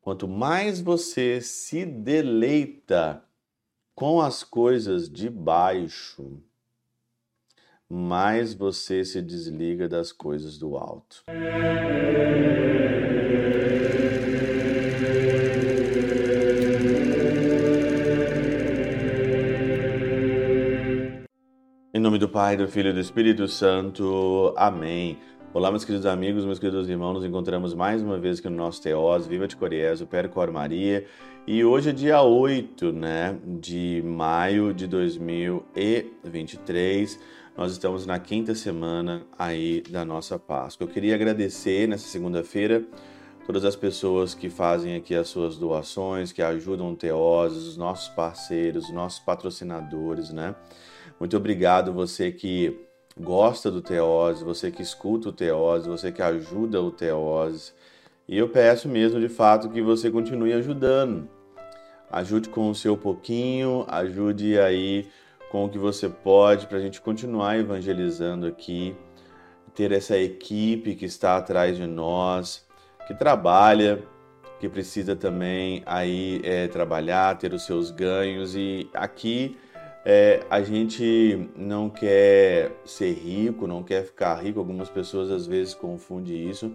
Quanto mais você se deleita com as coisas de baixo, mais você se desliga das coisas do alto. Em nome do Pai, do Filho e do Espírito Santo. Amém. Olá, meus queridos amigos, meus queridos irmãos, nos encontramos mais uma vez aqui no nosso Teós, Viva de Coriés, o Percor Maria, e hoje é dia 8 né, de maio de 2023, nós estamos na quinta semana aí da nossa Páscoa. Eu queria agradecer nessa segunda-feira todas as pessoas que fazem aqui as suas doações, que ajudam o Teós, os nossos parceiros, os nossos patrocinadores, né? Muito obrigado você que gosta do Teose, você que escuta o Teose, você que ajuda o Teose. E eu peço mesmo de fato que você continue ajudando. Ajude com o seu pouquinho, ajude aí com o que você pode para a gente continuar evangelizando aqui, ter essa equipe que está atrás de nós, que trabalha, que precisa também aí é, trabalhar, ter os seus ganhos e aqui é, a gente não quer ser rico, não quer ficar rico. Algumas pessoas às vezes confundem isso,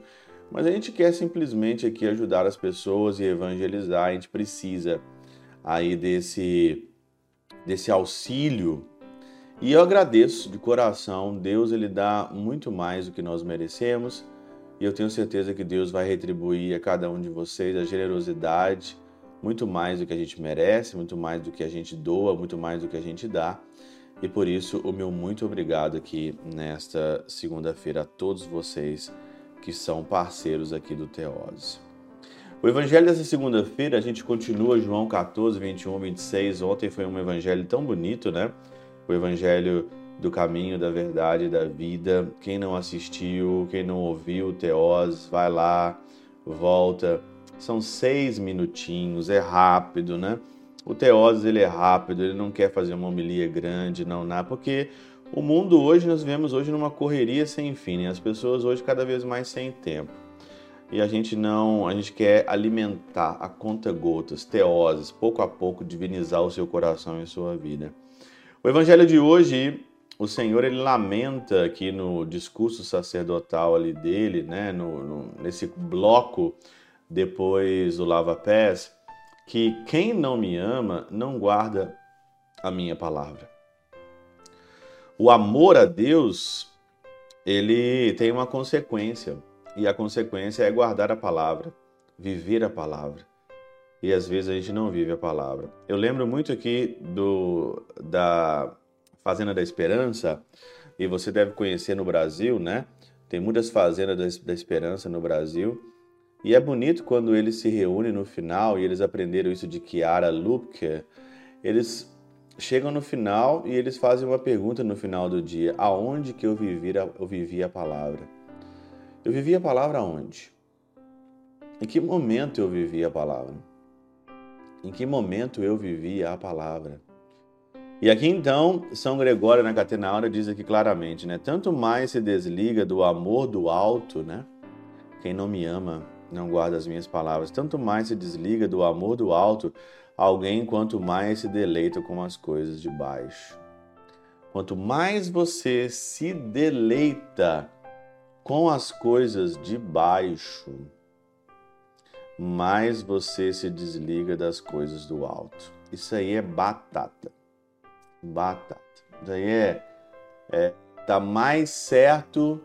mas a gente quer simplesmente aqui ajudar as pessoas e evangelizar. A gente precisa aí desse desse auxílio. E eu agradeço de coração. Deus ele dá muito mais do que nós merecemos. E eu tenho certeza que Deus vai retribuir a cada um de vocês a generosidade muito mais do que a gente merece, muito mais do que a gente doa, muito mais do que a gente dá. E por isso, o meu muito obrigado aqui nesta segunda-feira a todos vocês que são parceiros aqui do Teose. O evangelho dessa segunda-feira, a gente continua João 14, 21, 26. Ontem foi um evangelho tão bonito, né? O evangelho do caminho, da verdade, da vida. Quem não assistiu, quem não ouviu o Teose, vai lá, volta são seis minutinhos, é rápido, né? O Teoses ele é rápido, ele não quer fazer uma homilia grande, não nada, porque o mundo hoje nós vemos hoje numa correria sem fim, né? as pessoas hoje cada vez mais sem tempo. E a gente não, a gente quer alimentar a conta gotas, teoses, pouco a pouco divinizar o seu coração e sua vida. O evangelho de hoje, o Senhor ele lamenta aqui no discurso sacerdotal ali dele, né, no, no nesse bloco depois do lava-pés, que quem não me ama não guarda a minha palavra. O amor a Deus, ele tem uma consequência, e a consequência é guardar a palavra, viver a palavra. E às vezes a gente não vive a palavra. Eu lembro muito aqui do da Fazenda da Esperança, e você deve conhecer no Brasil, né? Tem muitas fazendas da Esperança no Brasil e é bonito quando eles se reúnem no final, e eles aprenderam isso de Chiara Lupke, eles chegam no final e eles fazem uma pergunta no final do dia: aonde que eu vivi a, eu vivi a palavra? Eu vivi a palavra aonde? Em que momento eu vivi a palavra? Em que momento eu vivi a palavra? E aqui então, São Gregório na Catenaura diz aqui claramente, né? Tanto mais se desliga do amor do alto, né? Quem não me ama não guarda as minhas palavras, tanto mais se desliga do amor do alto alguém, quanto mais se deleita com as coisas de baixo. Quanto mais você se deleita com as coisas de baixo, mais você se desliga das coisas do alto. Isso aí é batata. Batata. Isso aí é, é tá mais certo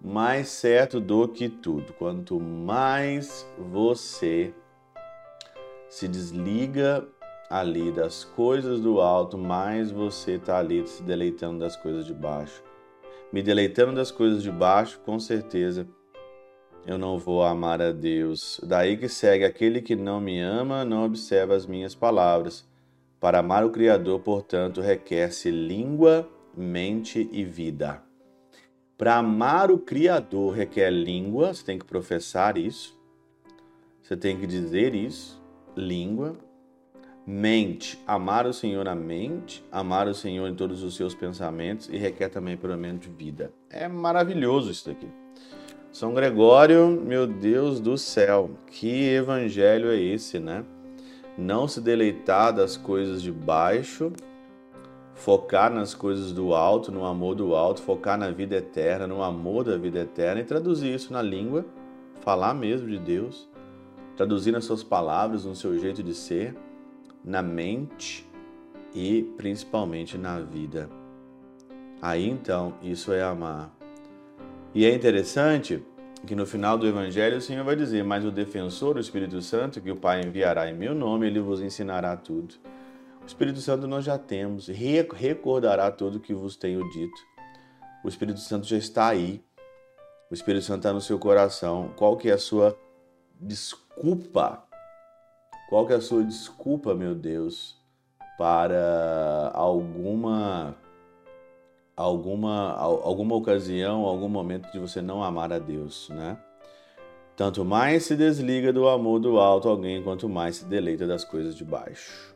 mais certo do que tudo. Quanto mais você se desliga ali das coisas do alto, mais você está ali se deleitando das coisas de baixo. Me deleitando das coisas de baixo, com certeza eu não vou amar a Deus. Daí que segue: aquele que não me ama não observa as minhas palavras. Para amar o Criador, portanto, requer-se língua, mente e vida. Para amar o Criador requer língua, você tem que professar isso, você tem que dizer isso, língua. Mente, amar o Senhor na mente, amar o Senhor em todos os seus pensamentos e requer também pelo menos vida. É maravilhoso isso daqui. São Gregório, meu Deus do céu, que evangelho é esse, né? Não se deleitar das coisas de baixo, focar nas coisas do alto, no amor do alto, focar na vida eterna, no amor da vida eterna e traduzir isso na língua, falar mesmo de Deus, traduzir nas suas palavras, no seu jeito de ser, na mente e principalmente na vida. Aí então, isso é amar. E é interessante que no final do Evangelho o Senhor vai dizer: Mas o defensor, o Espírito Santo, que o Pai enviará em meu nome, ele vos ensinará tudo. O Espírito Santo nós já temos, recordará tudo o que vos tenho dito. O Espírito Santo já está aí. O Espírito Santo está no seu coração. Qual que é a sua desculpa? Qual que é a sua desculpa, meu Deus, para alguma alguma, alguma ocasião, algum momento de você não amar a Deus, né? Tanto mais se desliga do amor do alto alguém, quanto mais se deleita das coisas de baixo.